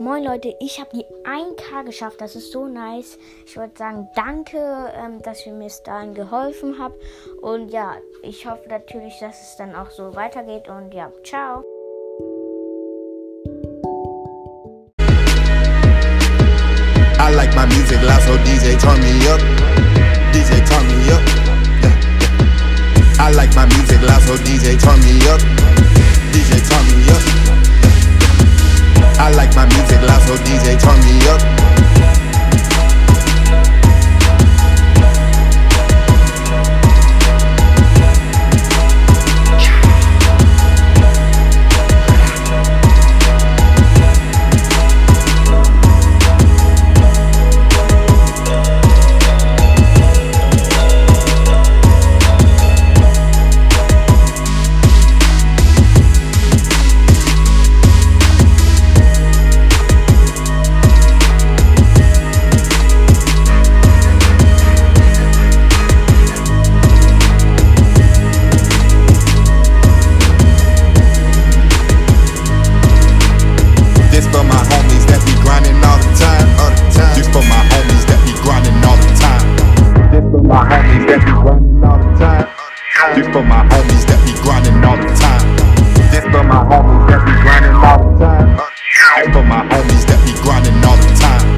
Moin Leute, ich habe die 1K geschafft. Das ist so nice. Ich wollte sagen, danke, ähm, dass ihr mir bis dahin geholfen habt. Und ja, ich hoffe natürlich, dass es dann auch so weitergeht. Und ja, ciao. I like my music loud, so DJ turn me up. DJ turn me up. Yeah. I like my music loud, so DJ turn me up. DJ turn me up. For my homies that be grinding all the time.